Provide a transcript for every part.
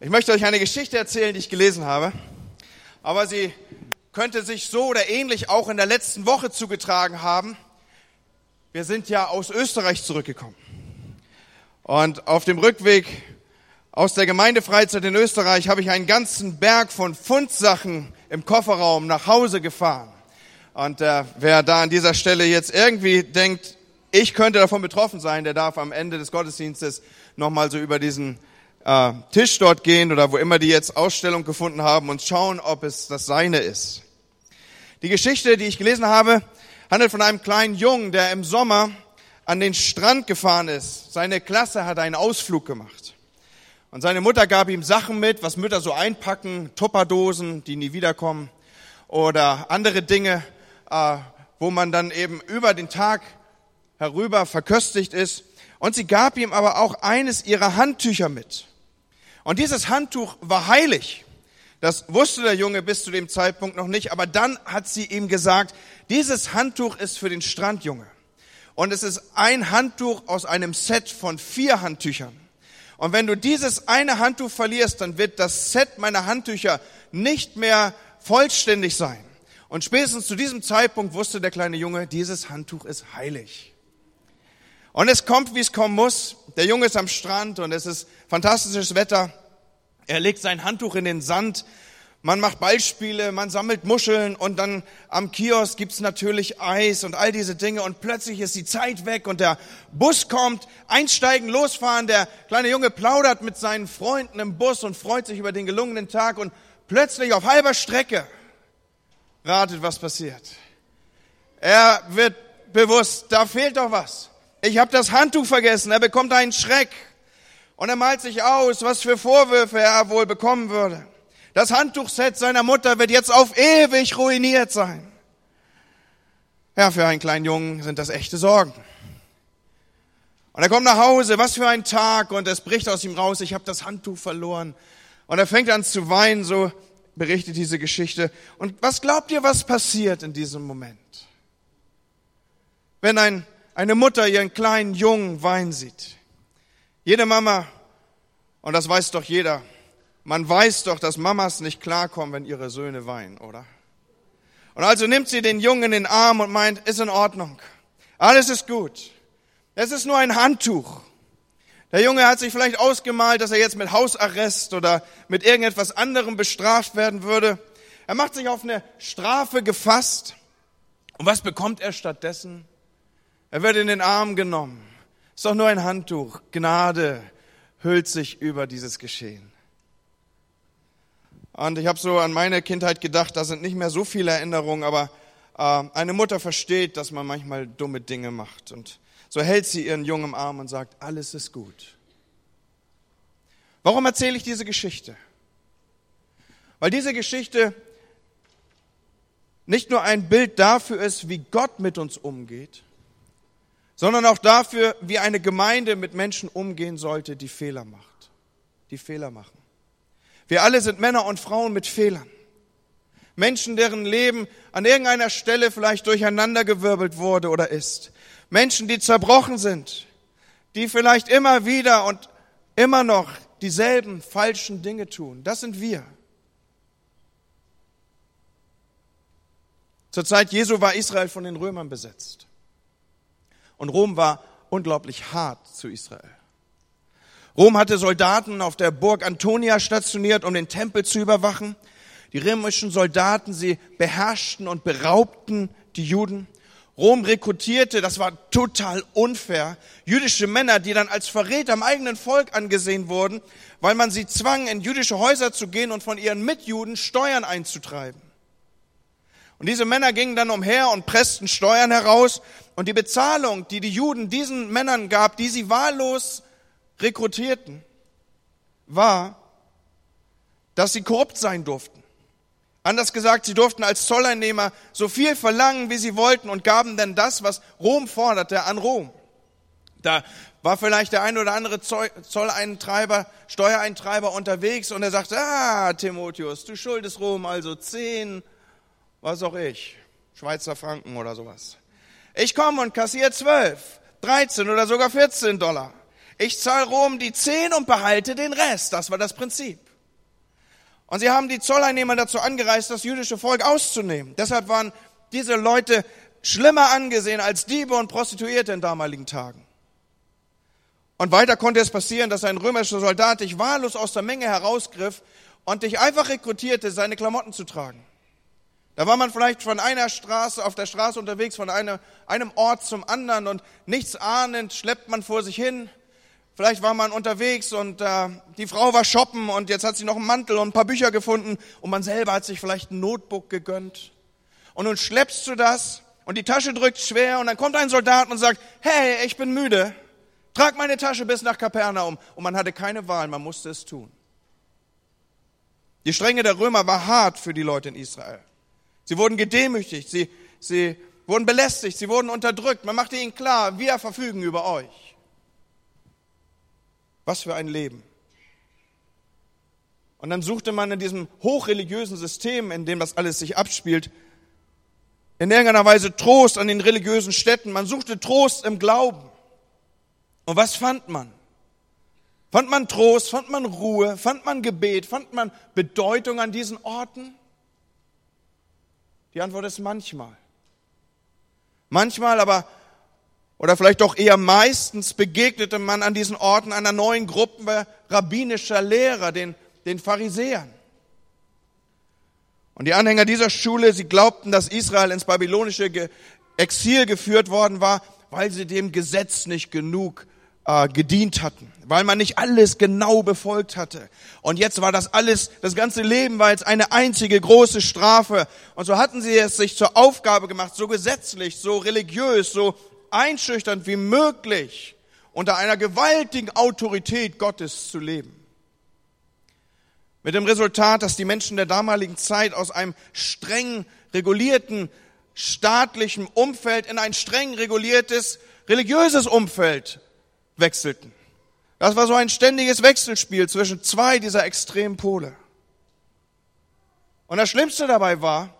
Ich möchte euch eine Geschichte erzählen, die ich gelesen habe, aber sie könnte sich so oder ähnlich auch in der letzten Woche zugetragen haben. Wir sind ja aus Österreich zurückgekommen. Und auf dem Rückweg aus der Gemeindefreizeit in Österreich habe ich einen ganzen Berg von Fundsachen im Kofferraum nach Hause gefahren. Und äh, wer da an dieser Stelle jetzt irgendwie denkt, ich könnte davon betroffen sein, der darf am Ende des Gottesdienstes nochmal so über diesen äh, Tisch dort gehen oder wo immer die jetzt Ausstellung gefunden haben und schauen, ob es das seine ist. Die Geschichte, die ich gelesen habe, handelt von einem kleinen Jungen, der im Sommer an den Strand gefahren ist. Seine Klasse hat einen Ausflug gemacht. Und seine Mutter gab ihm Sachen mit, was Mütter so einpacken, Tupperdosen, die nie wiederkommen, oder andere Dinge, äh, wo man dann eben über den Tag herüber verköstigt ist. Und sie gab ihm aber auch eines ihrer Handtücher mit. Und dieses Handtuch war heilig. Das wusste der Junge bis zu dem Zeitpunkt noch nicht, aber dann hat sie ihm gesagt, dieses Handtuch ist für den Strandjunge. Und es ist ein Handtuch aus einem Set von vier Handtüchern. Und wenn du dieses eine Handtuch verlierst, dann wird das Set meiner Handtücher nicht mehr vollständig sein. Und spätestens zu diesem Zeitpunkt wusste der kleine Junge, dieses Handtuch ist heilig. Und es kommt, wie es kommen muss. Der Junge ist am Strand und es ist fantastisches Wetter. Er legt sein Handtuch in den Sand. Man macht Ballspiele, man sammelt Muscheln und dann am Kiosk gibt's natürlich Eis und all diese Dinge und plötzlich ist die Zeit weg und der Bus kommt, einsteigen, losfahren, der kleine Junge plaudert mit seinen Freunden im Bus und freut sich über den gelungenen Tag und plötzlich auf halber Strecke ratet, was passiert. Er wird bewusst, da fehlt doch was ich habe das Handtuch vergessen. Er bekommt einen Schreck. Und er malt sich aus, was für Vorwürfe er wohl bekommen würde. Das Handtuchset seiner Mutter wird jetzt auf ewig ruiniert sein. Ja, für einen kleinen Jungen sind das echte Sorgen. Und er kommt nach Hause, was für ein Tag, und es bricht aus ihm raus, ich habe das Handtuch verloren. Und er fängt an zu weinen, so berichtet diese Geschichte. Und was glaubt ihr, was passiert in diesem Moment? Wenn ein eine Mutter ihren kleinen Jungen weinen sieht. Jede Mama, und das weiß doch jeder, man weiß doch, dass Mamas nicht klarkommen, wenn ihre Söhne weinen, oder? Und also nimmt sie den Jungen in den Arm und meint, ist in Ordnung. Alles ist gut. Es ist nur ein Handtuch. Der Junge hat sich vielleicht ausgemalt, dass er jetzt mit Hausarrest oder mit irgendetwas anderem bestraft werden würde. Er macht sich auf eine Strafe gefasst. Und was bekommt er stattdessen? Er wird in den Arm genommen. Ist doch nur ein Handtuch. Gnade hüllt sich über dieses Geschehen. Und ich habe so an meine Kindheit gedacht, da sind nicht mehr so viele Erinnerungen, aber äh, eine Mutter versteht, dass man manchmal dumme Dinge macht. Und so hält sie ihren Jungen im Arm und sagt, alles ist gut. Warum erzähle ich diese Geschichte? Weil diese Geschichte nicht nur ein Bild dafür ist, wie Gott mit uns umgeht, sondern auch dafür, wie eine Gemeinde mit Menschen umgehen sollte, die Fehler macht, die Fehler machen. Wir alle sind Männer und Frauen mit Fehlern. Menschen, deren Leben an irgendeiner Stelle vielleicht durcheinandergewirbelt wurde oder ist. Menschen, die zerbrochen sind, die vielleicht immer wieder und immer noch dieselben falschen Dinge tun. Das sind wir. Zur Zeit Jesu war Israel von den Römern besetzt. Und Rom war unglaublich hart zu Israel. Rom hatte Soldaten auf der Burg Antonia stationiert, um den Tempel zu überwachen. Die römischen Soldaten, sie beherrschten und beraubten die Juden. Rom rekrutierte, das war total unfair, jüdische Männer, die dann als Verräter am eigenen Volk angesehen wurden, weil man sie zwang, in jüdische Häuser zu gehen und von ihren Mitjuden Steuern einzutreiben. Und diese Männer gingen dann umher und pressten Steuern heraus. Und die Bezahlung, die die Juden diesen Männern gab, die sie wahllos rekrutierten, war, dass sie korrupt sein durften. Anders gesagt, sie durften als Zolleinnehmer so viel verlangen, wie sie wollten und gaben dann das, was Rom forderte, an Rom. Da war vielleicht der ein oder andere Zolleintreiber, Steuereintreiber unterwegs und er sagte, ah, Timotheus, du schuldest Rom also zehn was auch ich, Schweizer Franken oder sowas. Ich komme und kassiere 12, 13 oder sogar 14 Dollar. Ich zahle Rom die 10 und behalte den Rest. Das war das Prinzip. Und sie haben die Zolleinnehmer dazu angereist, das jüdische Volk auszunehmen. Deshalb waren diese Leute schlimmer angesehen als Diebe und Prostituierte in damaligen Tagen. Und weiter konnte es passieren, dass ein römischer Soldat dich wahllos aus der Menge herausgriff und dich einfach rekrutierte, seine Klamotten zu tragen. Da war man vielleicht von einer Straße, auf der Straße unterwegs, von einem, einem Ort zum anderen und nichts ahnend schleppt man vor sich hin. Vielleicht war man unterwegs und äh, die Frau war shoppen und jetzt hat sie noch einen Mantel und ein paar Bücher gefunden und man selber hat sich vielleicht ein Notebook gegönnt. Und nun schleppst du das und die Tasche drückt schwer und dann kommt ein Soldat und sagt, hey, ich bin müde, trag meine Tasche bis nach Kapernaum. Und man hatte keine Wahl, man musste es tun. Die Strenge der Römer war hart für die Leute in Israel. Sie wurden gedemütigt, sie, sie wurden belästigt, sie wurden unterdrückt. Man machte ihnen klar, wir verfügen über euch. Was für ein Leben. Und dann suchte man in diesem hochreligiösen System, in dem das alles sich abspielt, in irgendeiner Weise Trost an den religiösen Städten. Man suchte Trost im Glauben. Und was fand man? Fand man Trost, fand man Ruhe, fand man Gebet, fand man Bedeutung an diesen Orten? Die Antwort ist manchmal. Manchmal aber, oder vielleicht doch eher meistens, begegnete man an diesen Orten einer neuen Gruppe rabbinischer Lehrer, den, den Pharisäern. Und die Anhänger dieser Schule, sie glaubten, dass Israel ins babylonische Exil geführt worden war, weil sie dem Gesetz nicht genug äh, gedient hatten, weil man nicht alles genau befolgt hatte. Und jetzt war das alles, das ganze Leben war jetzt eine einzige große Strafe. Und so hatten sie es sich zur Aufgabe gemacht, so gesetzlich, so religiös, so einschüchternd wie möglich unter einer gewaltigen Autorität Gottes zu leben. Mit dem Resultat, dass die Menschen der damaligen Zeit aus einem streng regulierten staatlichen Umfeld in ein streng reguliertes religiöses Umfeld wechselten. Das war so ein ständiges Wechselspiel zwischen zwei dieser extremen Pole. Und das Schlimmste dabei war,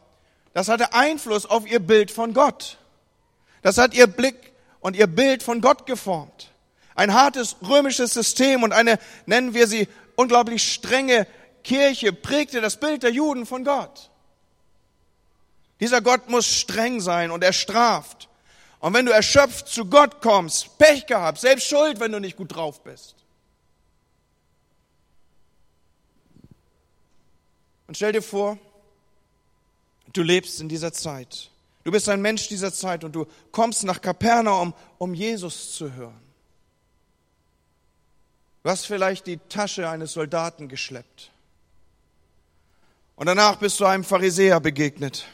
das hatte Einfluss auf ihr Bild von Gott. Das hat ihr Blick und ihr Bild von Gott geformt. Ein hartes römisches System und eine, nennen wir sie, unglaublich strenge Kirche prägte das Bild der Juden von Gott. Dieser Gott muss streng sein und er straft. Und wenn du erschöpft zu Gott kommst, Pech gehabt, selbst schuld, wenn du nicht gut drauf bist. Und stell dir vor, du lebst in dieser Zeit. Du bist ein Mensch dieser Zeit und du kommst nach Kapernaum, um Jesus zu hören. Du hast vielleicht die Tasche eines Soldaten geschleppt. Und danach bist du einem Pharisäer begegnet.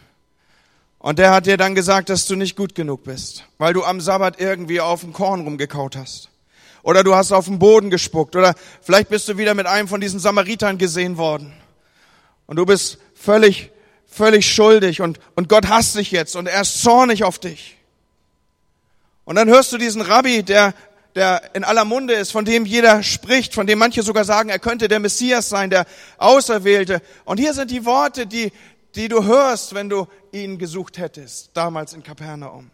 Und der hat dir dann gesagt, dass du nicht gut genug bist, weil du am Sabbat irgendwie auf dem Korn rumgekaut hast. Oder du hast auf den Boden gespuckt. Oder vielleicht bist du wieder mit einem von diesen Samaritern gesehen worden. Und du bist völlig, völlig schuldig und, und Gott hasst dich jetzt und er ist zornig auf dich. Und dann hörst du diesen Rabbi, der, der in aller Munde ist, von dem jeder spricht, von dem manche sogar sagen, er könnte der Messias sein, der Auserwählte. Und hier sind die Worte, die, die du hörst, wenn du ihn gesucht hättest, damals in Kapernaum.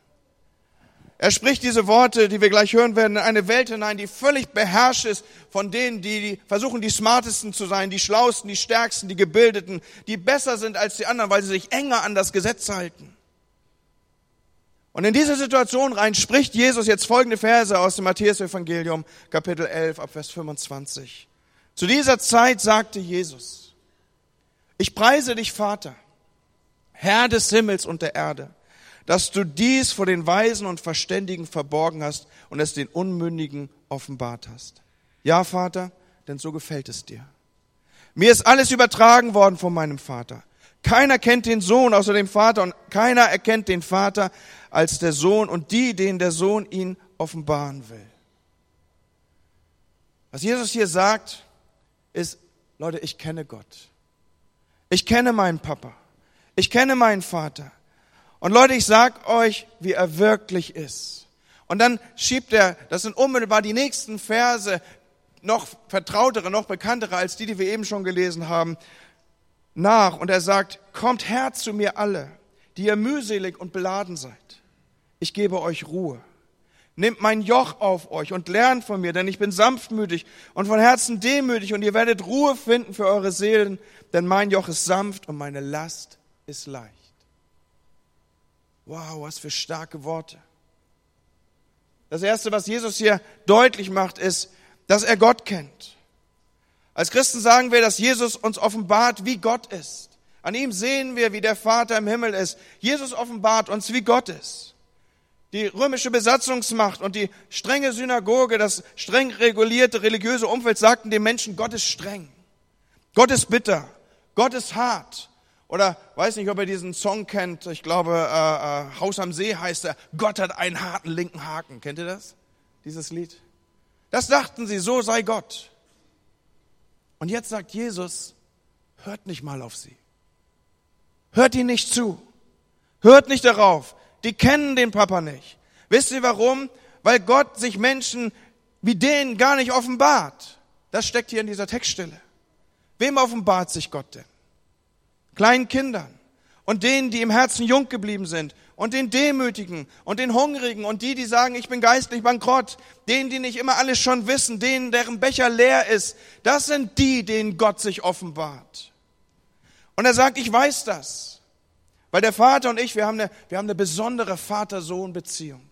Er spricht diese Worte, die wir gleich hören werden, in eine Welt hinein, die völlig beherrscht ist von denen, die versuchen, die smartesten zu sein, die schlausten, die stärksten, die gebildeten, die besser sind als die anderen, weil sie sich enger an das Gesetz halten. Und in diese Situation rein spricht Jesus jetzt folgende Verse aus dem Matthäus-Evangelium, Kapitel 11, ab Vers 25. Zu dieser Zeit sagte Jesus, ich preise dich, Vater, Herr des Himmels und der Erde, dass du dies vor den Weisen und Verständigen verborgen hast und es den Unmündigen offenbart hast. Ja, Vater, denn so gefällt es dir. Mir ist alles übertragen worden von meinem Vater. Keiner kennt den Sohn außer dem Vater und keiner erkennt den Vater als der Sohn und die, denen der Sohn ihn offenbaren will. Was Jesus hier sagt, ist, Leute, ich kenne Gott. Ich kenne meinen Papa. Ich kenne meinen Vater. Und Leute, ich sag euch, wie er wirklich ist. Und dann schiebt er, das sind unmittelbar die nächsten Verse, noch vertrautere, noch bekanntere als die, die wir eben schon gelesen haben, nach. Und er sagt, kommt her zu mir alle, die ihr mühselig und beladen seid. Ich gebe euch Ruhe. Nehmt mein Joch auf euch und lernt von mir, denn ich bin sanftmütig und von Herzen demütig und ihr werdet Ruhe finden für eure Seelen, denn mein Joch ist sanft und meine Last ist leicht. Wow, was für starke Worte. Das Erste, was Jesus hier deutlich macht, ist, dass er Gott kennt. Als Christen sagen wir, dass Jesus uns offenbart, wie Gott ist. An ihm sehen wir, wie der Vater im Himmel ist. Jesus offenbart uns, wie Gott ist. Die römische Besatzungsmacht und die strenge Synagoge, das streng regulierte religiöse Umfeld sagten den Menschen, Gott ist streng. Gott ist bitter. Gott ist hart. Oder weiß nicht, ob ihr diesen Song kennt. Ich glaube, äh, äh, Haus am See heißt er. Gott hat einen harten linken Haken. Kennt ihr das? Dieses Lied? Das dachten sie, so sei Gott. Und jetzt sagt Jesus, hört nicht mal auf sie. Hört ihn nicht zu. Hört nicht darauf. Die kennen den Papa nicht. Wisst ihr warum? Weil Gott sich Menschen wie denen gar nicht offenbart. Das steckt hier in dieser Textstelle. Wem offenbart sich Gott denn? Kleinen Kindern und denen, die im Herzen jung geblieben sind und den Demütigen und den Hungrigen und die, die sagen, ich bin geistlich bankrott, denen, die nicht immer alles schon wissen, denen, deren Becher leer ist, das sind die, denen Gott sich offenbart. Und er sagt, ich weiß das, weil der Vater und ich, wir haben eine, wir haben eine besondere Vater-Sohn-Beziehung.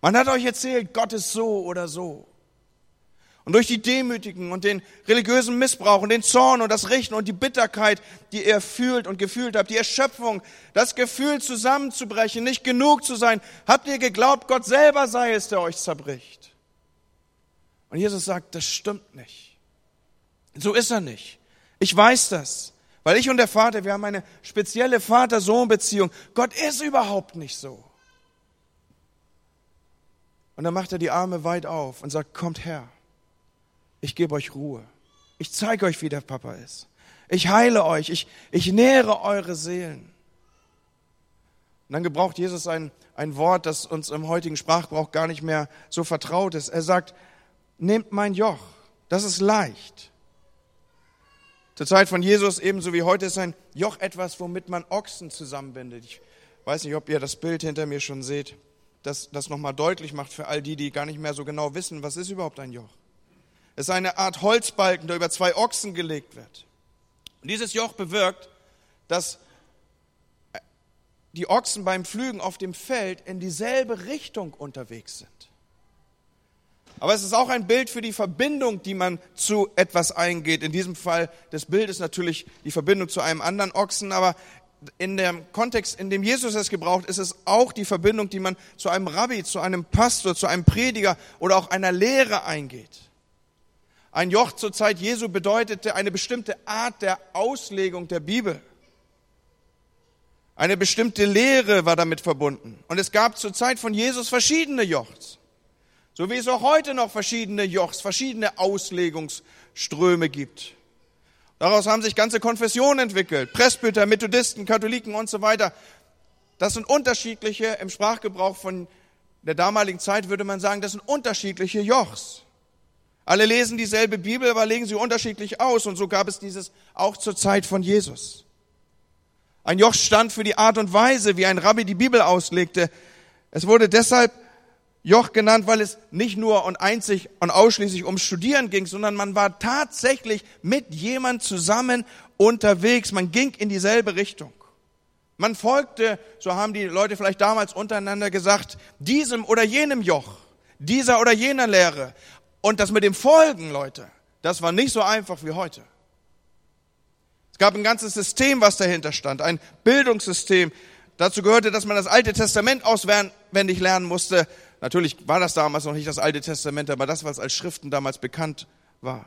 Man hat euch erzählt, Gott ist so oder so. Und durch die Demütigen und den religiösen Missbrauch und den Zorn und das Richten und die Bitterkeit, die ihr fühlt und gefühlt habt, die Erschöpfung, das Gefühl zusammenzubrechen, nicht genug zu sein, habt ihr geglaubt, Gott selber sei es, der euch zerbricht. Und Jesus sagt, das stimmt nicht. So ist er nicht. Ich weiß das, weil ich und der Vater, wir haben eine spezielle Vater-Sohn-Beziehung. Gott ist überhaupt nicht so. Und dann macht er die Arme weit auf und sagt, kommt her ich gebe euch Ruhe. Ich zeige euch, wie der Papa ist. Ich heile euch. Ich, ich nähere eure Seelen. Und dann gebraucht Jesus ein, ein Wort, das uns im heutigen Sprachgebrauch gar nicht mehr so vertraut ist. Er sagt, nehmt mein Joch. Das ist leicht. Zur Zeit von Jesus ebenso wie heute ist ein Joch etwas, womit man Ochsen zusammenbindet. Ich weiß nicht, ob ihr das Bild hinter mir schon seht, das das nochmal deutlich macht für all die, die gar nicht mehr so genau wissen, was ist überhaupt ein Joch. Es ist eine Art Holzbalken, der über zwei Ochsen gelegt wird. Und dieses Joch bewirkt, dass die Ochsen beim Pflügen auf dem Feld in dieselbe Richtung unterwegs sind. Aber es ist auch ein Bild für die Verbindung, die man zu etwas eingeht. In diesem Fall des Bildes natürlich die Verbindung zu einem anderen Ochsen, aber in dem Kontext, in dem Jesus es gebraucht, ist es auch die Verbindung, die man zu einem Rabbi, zu einem Pastor, zu einem Prediger oder auch einer Lehre eingeht. Ein Joch zur Zeit Jesu bedeutete eine bestimmte Art der Auslegung der Bibel. Eine bestimmte Lehre war damit verbunden. Und es gab zur Zeit von Jesus verschiedene Jochs. So wie es auch heute noch verschiedene Jochs, verschiedene Auslegungsströme gibt. Daraus haben sich ganze Konfessionen entwickelt. Presbyter, Methodisten, Katholiken und so weiter. Das sind unterschiedliche, im Sprachgebrauch von der damaligen Zeit würde man sagen, das sind unterschiedliche Jochs. Alle lesen dieselbe Bibel, aber legen sie unterschiedlich aus. Und so gab es dieses auch zur Zeit von Jesus. Ein Joch stand für die Art und Weise, wie ein Rabbi die Bibel auslegte. Es wurde deshalb Joch genannt, weil es nicht nur und einzig und ausschließlich ums Studieren ging, sondern man war tatsächlich mit jemand zusammen unterwegs. Man ging in dieselbe Richtung. Man folgte, so haben die Leute vielleicht damals untereinander gesagt, diesem oder jenem Joch, dieser oder jener Lehre. Und das mit dem Folgen, Leute, das war nicht so einfach wie heute. Es gab ein ganzes System, was dahinter stand, ein Bildungssystem. Dazu gehörte, dass man das Alte Testament auswendig lernen musste. Natürlich war das damals noch nicht das Alte Testament, aber das, was als Schriften damals bekannt war.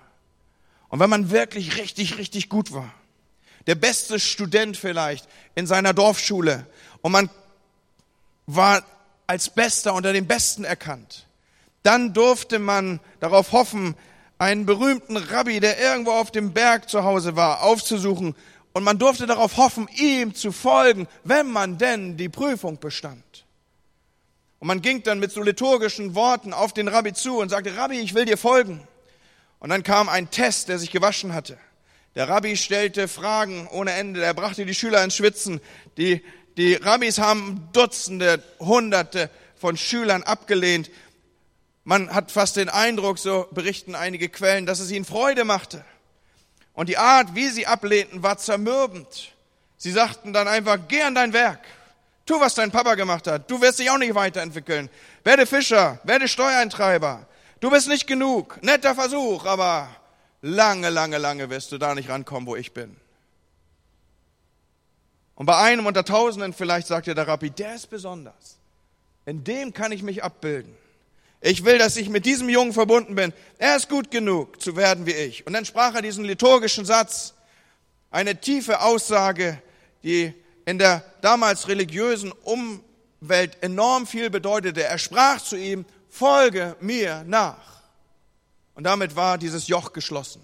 Und wenn man wirklich richtig, richtig gut war, der beste Student vielleicht in seiner Dorfschule und man war als Bester unter den Besten erkannt, dann durfte man darauf hoffen, einen berühmten Rabbi, der irgendwo auf dem Berg zu Hause war, aufzusuchen. Und man durfte darauf hoffen, ihm zu folgen, wenn man denn die Prüfung bestand. Und man ging dann mit so liturgischen Worten auf den Rabbi zu und sagte, Rabbi, ich will dir folgen. Und dann kam ein Test, der sich gewaschen hatte. Der Rabbi stellte Fragen ohne Ende, er brachte die Schüler ins Schwitzen. Die, die Rabbis haben Dutzende, Hunderte von Schülern abgelehnt. Man hat fast den Eindruck, so berichten einige Quellen, dass es ihnen Freude machte. Und die Art, wie sie ablehnten, war zermürbend. Sie sagten dann einfach, geh an dein Werk. Tu, was dein Papa gemacht hat. Du wirst dich auch nicht weiterentwickeln. Werde Fischer, werde Steuereintreiber. Du bist nicht genug. Netter Versuch, aber lange, lange, lange wirst du da nicht rankommen, wo ich bin. Und bei einem unter Tausenden vielleicht sagt der Rabbi, der ist besonders. In dem kann ich mich abbilden. Ich will, dass ich mit diesem Jungen verbunden bin. Er ist gut genug zu werden wie ich. Und dann sprach er diesen liturgischen Satz, eine tiefe Aussage, die in der damals religiösen Umwelt enorm viel bedeutete. Er sprach zu ihm, folge mir nach. Und damit war dieses Joch geschlossen.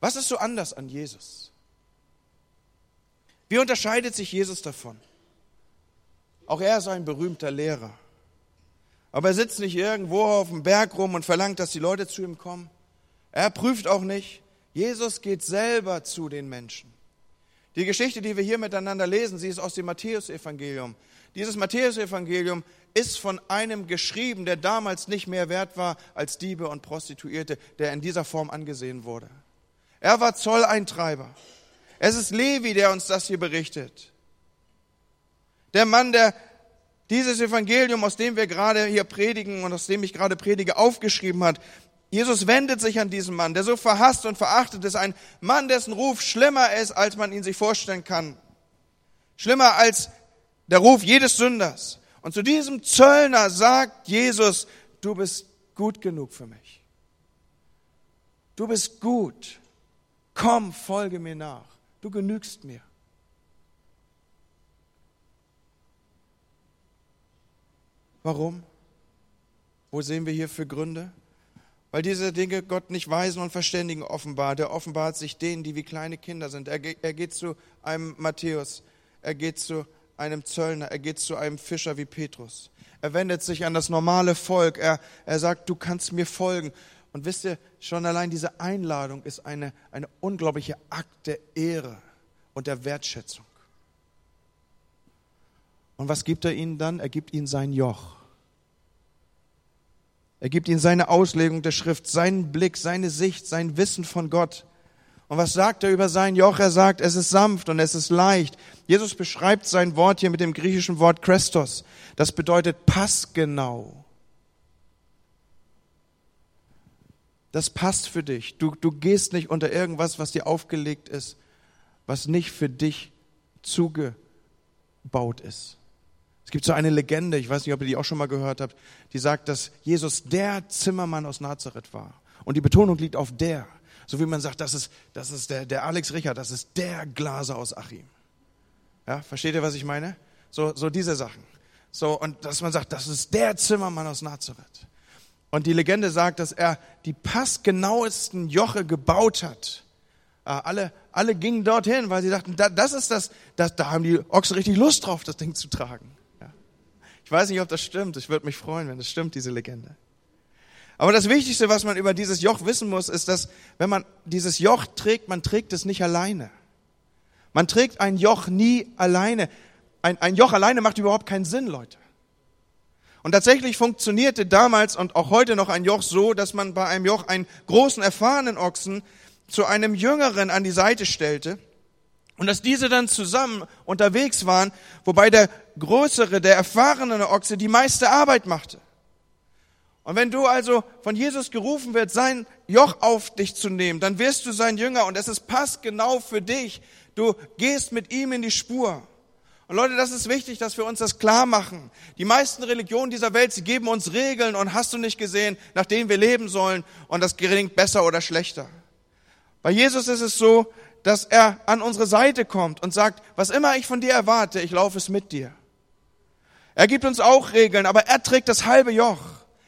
Was ist so anders an Jesus? Wie unterscheidet sich Jesus davon? Auch er ist ein berühmter Lehrer. Aber er sitzt nicht irgendwo auf dem Berg rum und verlangt, dass die Leute zu ihm kommen. Er prüft auch nicht. Jesus geht selber zu den Menschen. Die Geschichte, die wir hier miteinander lesen, sie ist aus dem Matthäusevangelium. Dieses Matthäusevangelium ist von einem geschrieben, der damals nicht mehr wert war als Diebe und Prostituierte, der in dieser Form angesehen wurde. Er war Zolleintreiber. Es ist Levi, der uns das hier berichtet. Der Mann, der dieses Evangelium, aus dem wir gerade hier predigen und aus dem ich gerade predige, aufgeschrieben hat. Jesus wendet sich an diesen Mann, der so verhasst und verachtet ist, ein Mann, dessen Ruf schlimmer ist, als man ihn sich vorstellen kann. Schlimmer als der Ruf jedes Sünders. Und zu diesem Zöllner sagt Jesus, du bist gut genug für mich. Du bist gut. Komm, folge mir nach. Du genügst mir. Warum? Wo sehen wir hier für Gründe? Weil diese Dinge Gott nicht Weisen und Verständigen offenbart. Er offenbart sich denen, die wie kleine Kinder sind. Er, er geht zu einem Matthäus, er geht zu einem Zöllner, er geht zu einem Fischer wie Petrus. Er wendet sich an das normale Volk. Er, er sagt, du kannst mir folgen. Und wisst ihr, schon allein diese Einladung ist eine, eine unglaubliche Akt der Ehre und der Wertschätzung. Und was gibt er ihnen dann? Er gibt ihnen sein Joch. Er gibt ihnen seine Auslegung der Schrift, seinen Blick, seine Sicht, sein Wissen von Gott. Und was sagt er über sein Joch? Er sagt, es ist sanft und es ist leicht. Jesus beschreibt sein Wort hier mit dem griechischen Wort Christos. Das bedeutet passgenau. Das passt für dich. Du, du gehst nicht unter irgendwas, was dir aufgelegt ist, was nicht für dich zugebaut ist. Es gibt so eine Legende, ich weiß nicht, ob ihr die auch schon mal gehört habt, die sagt, dass Jesus der Zimmermann aus Nazareth war. Und die Betonung liegt auf der. So wie man sagt, das ist, das ist der, der Alex Richard, das ist der Glaser aus Achim. Ja, versteht ihr, was ich meine? So, so diese Sachen. So, und dass man sagt, das ist der Zimmermann aus Nazareth. Und die Legende sagt, dass er die passgenauesten Joche gebaut hat. Ah, alle, alle gingen dorthin, weil sie dachten, das ist das, das, da haben die Ochsen richtig Lust drauf, das Ding zu tragen. Ich weiß nicht, ob das stimmt. Ich würde mich freuen, wenn das stimmt, diese Legende. Aber das Wichtigste, was man über dieses Joch wissen muss, ist, dass wenn man dieses Joch trägt, man trägt es nicht alleine. Man trägt ein Joch nie alleine. Ein, ein Joch alleine macht überhaupt keinen Sinn, Leute. Und tatsächlich funktionierte damals und auch heute noch ein Joch so, dass man bei einem Joch einen großen, erfahrenen Ochsen zu einem Jüngeren an die Seite stellte und dass diese dann zusammen unterwegs waren, wobei der größere, der erfahrene Ochse die meiste Arbeit machte. Und wenn du also von Jesus gerufen wird, sein Joch auf dich zu nehmen, dann wirst du sein Jünger und es ist passgenau für dich. Du gehst mit ihm in die Spur. Und Leute, das ist wichtig, dass wir uns das klar machen. Die meisten Religionen dieser Welt, sie geben uns Regeln und hast du nicht gesehen, nach denen wir leben sollen und das gelingt besser oder schlechter. Bei Jesus ist es so, dass er an unsere Seite kommt und sagt, was immer ich von dir erwarte, ich laufe es mit dir. Er gibt uns auch Regeln, aber er trägt das halbe Joch.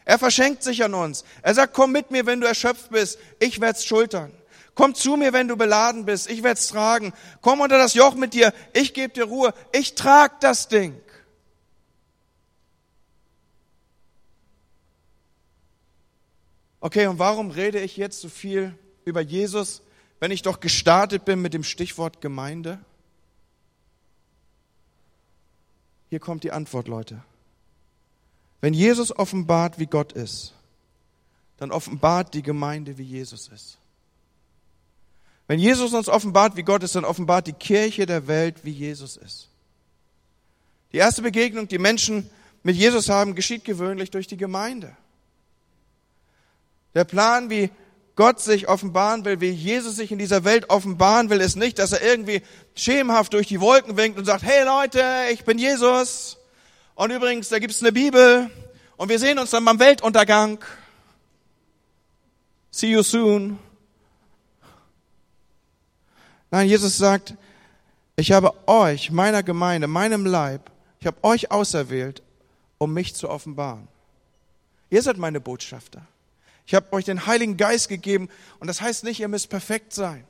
Er verschenkt sich an uns. Er sagt, komm mit mir, wenn du erschöpft bist, ich werd's schultern. Komm zu mir, wenn du beladen bist, ich werd's tragen. Komm unter das Joch mit dir, ich gebe dir Ruhe, ich trag das Ding. Okay, und warum rede ich jetzt so viel über Jesus? wenn ich doch gestartet bin mit dem Stichwort Gemeinde? Hier kommt die Antwort, Leute. Wenn Jesus offenbart, wie Gott ist, dann offenbart die Gemeinde, wie Jesus ist. Wenn Jesus uns offenbart, wie Gott ist, dann offenbart die Kirche der Welt, wie Jesus ist. Die erste Begegnung, die Menschen mit Jesus haben, geschieht gewöhnlich durch die Gemeinde. Der Plan, wie Gott sich offenbaren will, wie Jesus sich in dieser Welt offenbaren will, ist nicht, dass er irgendwie schemenhaft durch die Wolken winkt und sagt, hey Leute, ich bin Jesus. Und übrigens, da gibt's eine Bibel und wir sehen uns dann beim Weltuntergang. See you soon. Nein, Jesus sagt, ich habe euch, meiner Gemeinde, meinem Leib, ich habe euch auserwählt, um mich zu offenbaren. Ihr seid meine Botschafter. Ich habe euch den Heiligen Geist gegeben und das heißt nicht, ihr müsst perfekt sein.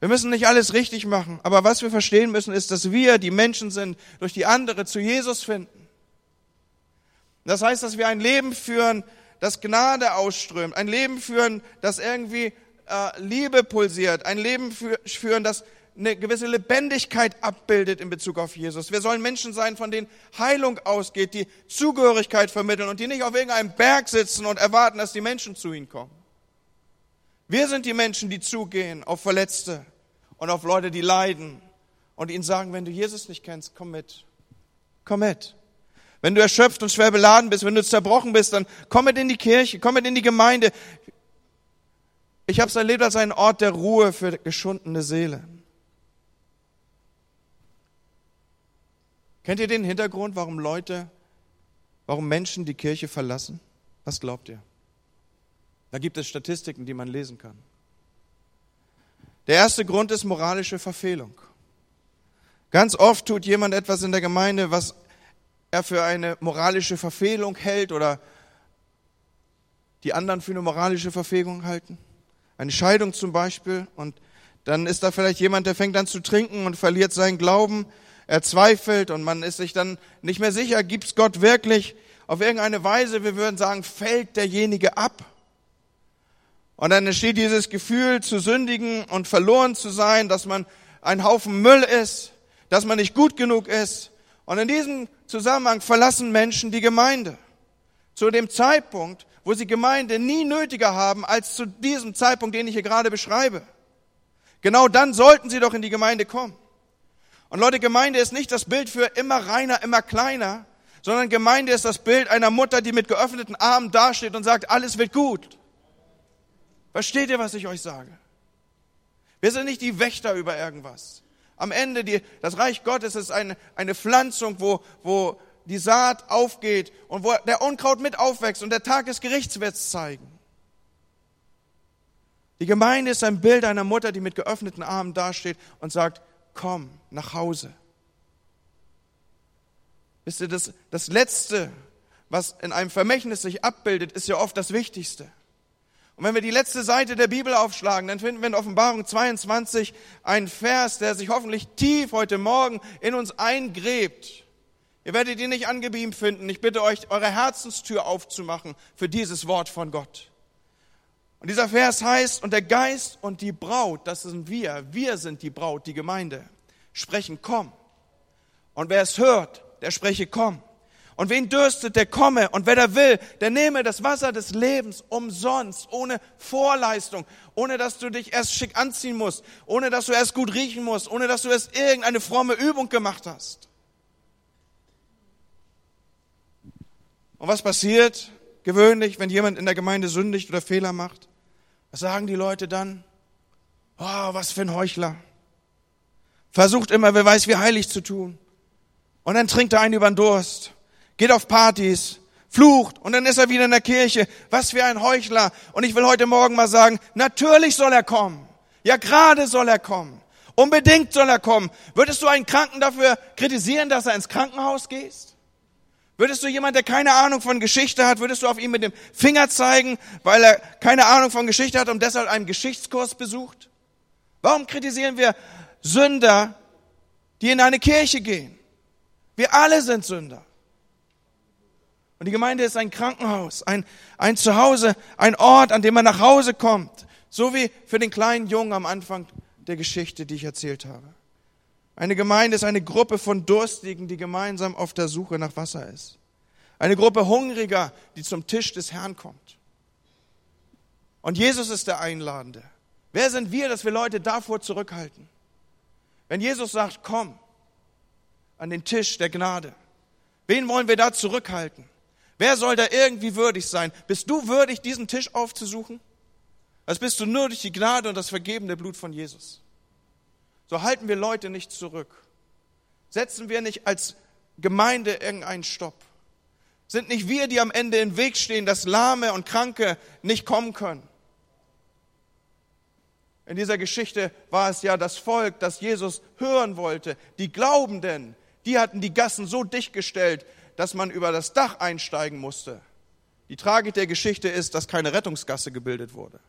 Wir müssen nicht alles richtig machen, aber was wir verstehen müssen, ist, dass wir die Menschen sind, durch die andere zu Jesus finden. Das heißt, dass wir ein Leben führen, das Gnade ausströmt, ein Leben führen, das irgendwie äh, Liebe pulsiert, ein Leben führen, das eine gewisse Lebendigkeit abbildet in Bezug auf Jesus. Wir sollen Menschen sein, von denen Heilung ausgeht, die Zugehörigkeit vermitteln und die nicht auf irgendeinem Berg sitzen und erwarten, dass die Menschen zu ihnen kommen. Wir sind die Menschen, die zugehen auf Verletzte und auf Leute, die leiden und ihnen sagen, wenn du Jesus nicht kennst, komm mit. Komm mit. Wenn du erschöpft und schwer beladen bist, wenn du zerbrochen bist, dann komm mit in die Kirche, komm mit in die Gemeinde. Ich habe es erlebt als einen Ort der Ruhe für geschundene Seelen. Kennt ihr den Hintergrund, warum Leute, warum Menschen die Kirche verlassen? Was glaubt ihr? Da gibt es Statistiken, die man lesen kann. Der erste Grund ist moralische Verfehlung. Ganz oft tut jemand etwas in der Gemeinde, was er für eine moralische Verfehlung hält oder die anderen für eine moralische Verfehlung halten. Eine Scheidung zum Beispiel. Und dann ist da vielleicht jemand, der fängt an zu trinken und verliert seinen Glauben er zweifelt und man ist sich dann nicht mehr sicher, gibt es Gott wirklich? Auf irgendeine Weise, wir würden sagen, fällt derjenige ab. Und dann entsteht dieses Gefühl zu sündigen und verloren zu sein, dass man ein Haufen Müll ist, dass man nicht gut genug ist. Und in diesem Zusammenhang verlassen Menschen die Gemeinde. Zu dem Zeitpunkt, wo sie Gemeinde nie nötiger haben als zu diesem Zeitpunkt, den ich hier gerade beschreibe. Genau dann sollten sie doch in die Gemeinde kommen. Und Leute, Gemeinde ist nicht das Bild für immer reiner, immer kleiner, sondern Gemeinde ist das Bild einer Mutter, die mit geöffneten Armen dasteht und sagt, alles wird gut. Versteht ihr, was ich euch sage? Wir sind nicht die Wächter über irgendwas. Am Ende, die, das Reich Gottes ist eine, eine Pflanzung, wo, wo die Saat aufgeht und wo der Unkraut mit aufwächst und der Tag des Gerichts wird es zeigen. Die Gemeinde ist ein Bild einer Mutter, die mit geöffneten Armen dasteht und sagt, komm nach Hause. Wisst ihr, das, das Letzte, was in einem Vermächtnis sich abbildet, ist ja oft das Wichtigste. Und wenn wir die letzte Seite der Bibel aufschlagen, dann finden wir in Offenbarung 22 einen Vers, der sich hoffentlich tief heute Morgen in uns eingräbt. Ihr werdet ihn nicht angebeamt finden. Ich bitte euch, eure Herzenstür aufzumachen für dieses Wort von Gott. Und dieser Vers heißt, und der Geist und die Braut, das sind wir, wir sind die Braut, die Gemeinde, sprechen, komm. Und wer es hört, der spreche, komm. Und wen dürstet, der komme. Und wer da will, der nehme das Wasser des Lebens umsonst, ohne Vorleistung, ohne dass du dich erst schick anziehen musst, ohne dass du erst gut riechen musst, ohne dass du erst irgendeine fromme Übung gemacht hast. Und was passiert gewöhnlich, wenn jemand in der Gemeinde sündigt oder Fehler macht? Was sagen die Leute dann? Oh, was für ein Heuchler. Versucht immer, wer weiß, wie heilig zu tun. Und dann trinkt er einen über den Durst, geht auf Partys, flucht und dann ist er wieder in der Kirche. Was für ein Heuchler. Und ich will heute Morgen mal sagen, natürlich soll er kommen. Ja, gerade soll er kommen. Unbedingt soll er kommen. Würdest du einen Kranken dafür kritisieren, dass er ins Krankenhaus gehst? Würdest du jemand, der keine Ahnung von Geschichte hat, würdest du auf ihn mit dem Finger zeigen, weil er keine Ahnung von Geschichte hat und deshalb einen Geschichtskurs besucht? Warum kritisieren wir Sünder, die in eine Kirche gehen? Wir alle sind Sünder. Und die Gemeinde ist ein Krankenhaus, ein, ein Zuhause, ein Ort, an dem man nach Hause kommt. So wie für den kleinen Jungen am Anfang der Geschichte, die ich erzählt habe. Eine Gemeinde ist eine Gruppe von Durstigen, die gemeinsam auf der Suche nach Wasser ist. Eine Gruppe Hungriger, die zum Tisch des Herrn kommt. Und Jesus ist der Einladende. Wer sind wir, dass wir Leute davor zurückhalten? Wenn Jesus sagt, komm an den Tisch der Gnade, wen wollen wir da zurückhalten? Wer soll da irgendwie würdig sein? Bist du würdig, diesen Tisch aufzusuchen? Das bist du nur durch die Gnade und das vergebene Blut von Jesus. So halten wir Leute nicht zurück. Setzen wir nicht als Gemeinde irgendeinen Stopp. Sind nicht wir, die am Ende im Weg stehen, dass Lahme und Kranke nicht kommen können. In dieser Geschichte war es ja das Volk, das Jesus hören wollte. Die Glaubenden, die hatten die Gassen so dicht gestellt, dass man über das Dach einsteigen musste. Die Tragik der Geschichte ist, dass keine Rettungsgasse gebildet wurde.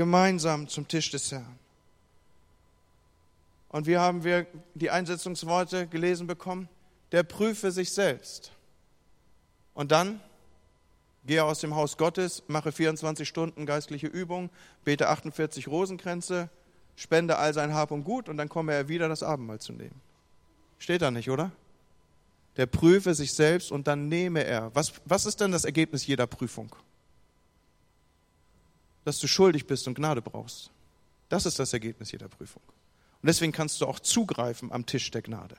Gemeinsam zum Tisch des Herrn. Und wie haben wir die Einsetzungsworte gelesen bekommen? Der prüfe sich selbst. Und dann Gehe aus dem Haus Gottes, mache 24 Stunden geistliche Übung, bete 48 Rosenkränze, spende all sein Hab und Gut und dann komme er wieder, das Abendmahl zu nehmen. Steht da nicht, oder? Der prüfe sich selbst und dann nehme er. Was, was ist denn das Ergebnis jeder Prüfung? Dass du schuldig bist und Gnade brauchst. Das ist das Ergebnis jeder Prüfung. Und deswegen kannst du auch zugreifen am Tisch der Gnade,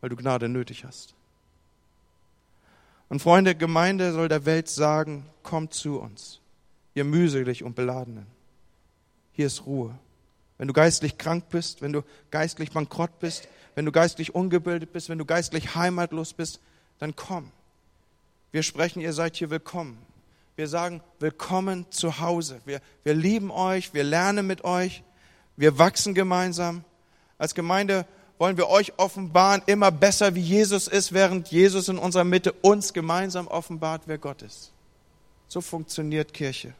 weil du Gnade nötig hast. Und Freunde, Gemeinde soll der Welt sagen, kommt zu uns, ihr mühselig und Beladenen. Hier ist Ruhe. Wenn du geistlich krank bist, wenn du geistlich bankrott bist, wenn du geistlich ungebildet bist, wenn du geistlich heimatlos bist, dann komm. Wir sprechen, ihr seid hier willkommen. Wir sagen, willkommen zu Hause. Wir, wir lieben euch, wir lernen mit euch, wir wachsen gemeinsam. Als Gemeinde wollen wir euch offenbaren, immer besser wie Jesus ist, während Jesus in unserer Mitte uns gemeinsam offenbart, wer Gott ist. So funktioniert Kirche.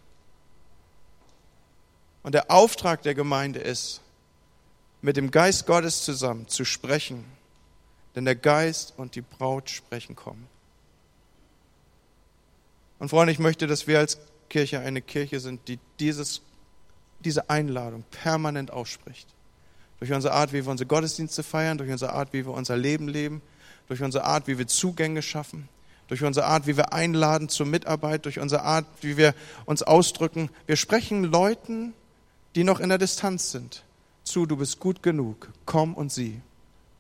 Und der Auftrag der Gemeinde ist, mit dem Geist Gottes zusammen zu sprechen, denn der Geist und die Braut sprechen kommen. Und Freunde, ich möchte, dass wir als Kirche eine Kirche sind, die dieses, diese Einladung permanent ausspricht. Durch unsere Art, wie wir unsere Gottesdienste feiern, durch unsere Art, wie wir unser Leben leben, durch unsere Art, wie wir Zugänge schaffen, durch unsere Art, wie wir einladen zur Mitarbeit, durch unsere Art, wie wir uns ausdrücken. Wir sprechen Leuten, die noch in der Distanz sind, zu, du bist gut genug, komm und sieh,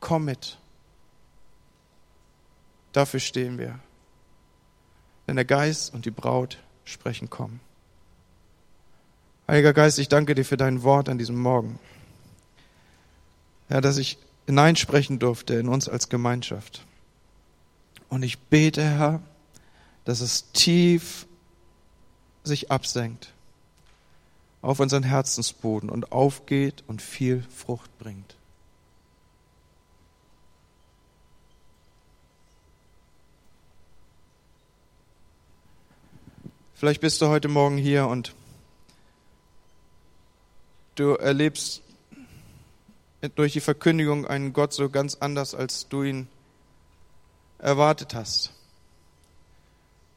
komm mit. Dafür stehen wir. Denn der Geist und die Braut sprechen, komm. Heiliger Geist, ich danke dir für dein Wort an diesem Morgen. Ja, dass ich hineinsprechen durfte in uns als Gemeinschaft. Und ich bete, Herr, dass es tief sich absenkt auf unseren Herzensboden und aufgeht und viel Frucht bringt. Vielleicht bist du heute Morgen hier und du erlebst durch die Verkündigung einen Gott so ganz anders, als du ihn erwartet hast.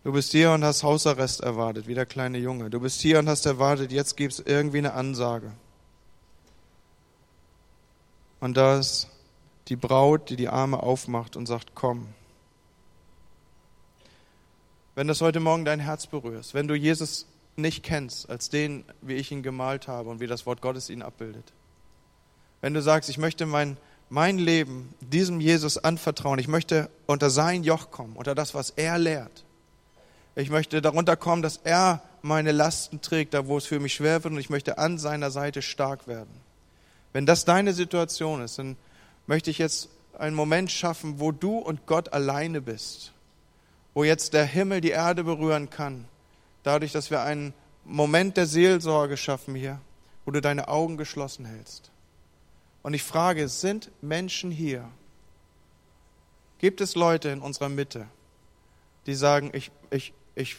Du bist hier und hast Hausarrest erwartet, wie der kleine Junge. Du bist hier und hast erwartet, jetzt gibt es irgendwie eine Ansage. Und da ist die Braut, die die Arme aufmacht und sagt, komm. Wenn das heute Morgen dein Herz berührst, wenn du Jesus nicht kennst als den, wie ich ihn gemalt habe und wie das Wort Gottes ihn abbildet, wenn du sagst, ich möchte mein, mein Leben diesem Jesus anvertrauen, ich möchte unter sein Joch kommen, unter das, was er lehrt. Ich möchte darunter kommen, dass er meine Lasten trägt, da wo es für mich schwer wird, und ich möchte an seiner Seite stark werden. Wenn das deine Situation ist, dann möchte ich jetzt einen Moment schaffen, wo du und Gott alleine bist, wo jetzt der Himmel die Erde berühren kann, dadurch, dass wir einen Moment der Seelsorge schaffen hier, wo du deine Augen geschlossen hältst. Und ich frage, sind Menschen hier? Gibt es Leute in unserer Mitte, die sagen, ich, ich, ich,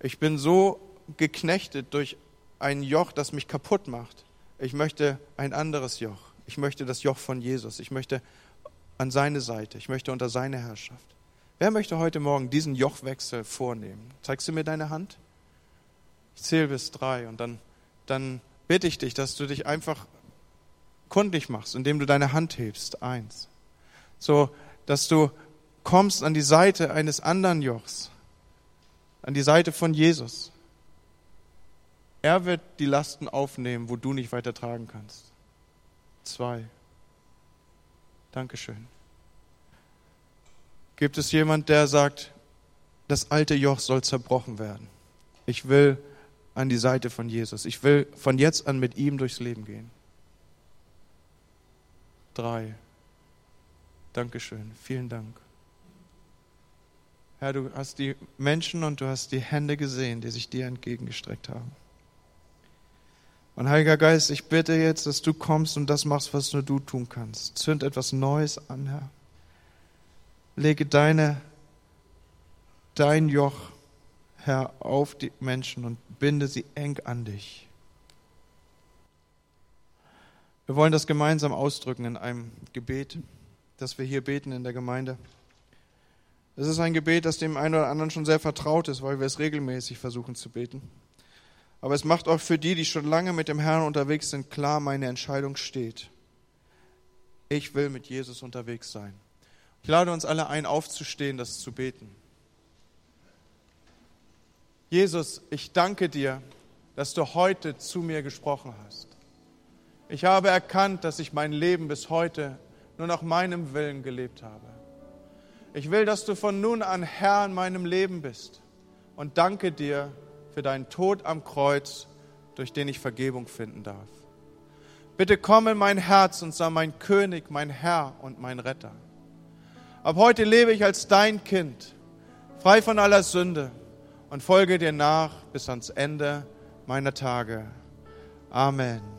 ich bin so geknechtet durch ein Joch, das mich kaputt macht. Ich möchte ein anderes Joch. Ich möchte das Joch von Jesus. Ich möchte an seine Seite. Ich möchte unter seine Herrschaft. Wer möchte heute Morgen diesen Jochwechsel vornehmen? Zeigst du mir deine Hand? Ich zähle bis drei und dann, dann bitte ich dich, dass du dich einfach kundig machst, indem du deine Hand hebst. Eins. So, dass du kommst an die Seite eines anderen Jochs, an die Seite von Jesus. Er wird die Lasten aufnehmen, wo du nicht weiter tragen kannst. Zwei. Dankeschön. Gibt es jemand, der sagt, das alte Joch soll zerbrochen werden? Ich will an die Seite von Jesus. Ich will von jetzt an mit ihm durchs Leben gehen. Drei. Dankeschön. Vielen Dank. Herr, du hast die Menschen und du hast die Hände gesehen, die sich dir entgegengestreckt haben. Und Heiliger Geist, ich bitte jetzt, dass du kommst und das machst, was nur du tun kannst. Zünd etwas Neues an, Herr. Lege deine, dein Joch, Herr, auf die Menschen und binde sie eng an dich. Wir wollen das gemeinsam ausdrücken in einem Gebet, das wir hier beten in der Gemeinde. Es ist ein Gebet, das dem einen oder anderen schon sehr vertraut ist, weil wir es regelmäßig versuchen zu beten. Aber es macht auch für die, die schon lange mit dem Herrn unterwegs sind, klar, meine Entscheidung steht. Ich will mit Jesus unterwegs sein. Ich lade uns alle ein, aufzustehen, das zu beten. Jesus, ich danke dir, dass du heute zu mir gesprochen hast. Ich habe erkannt, dass ich mein Leben bis heute nur nach meinem Willen gelebt habe. Ich will, dass du von nun an Herr in meinem Leben bist und danke dir für deinen Tod am Kreuz, durch den ich Vergebung finden darf. Bitte komm in mein Herz und sei mein König, mein Herr und mein Retter. Ab heute lebe ich als dein Kind, frei von aller Sünde und folge dir nach bis ans Ende meiner Tage. Amen.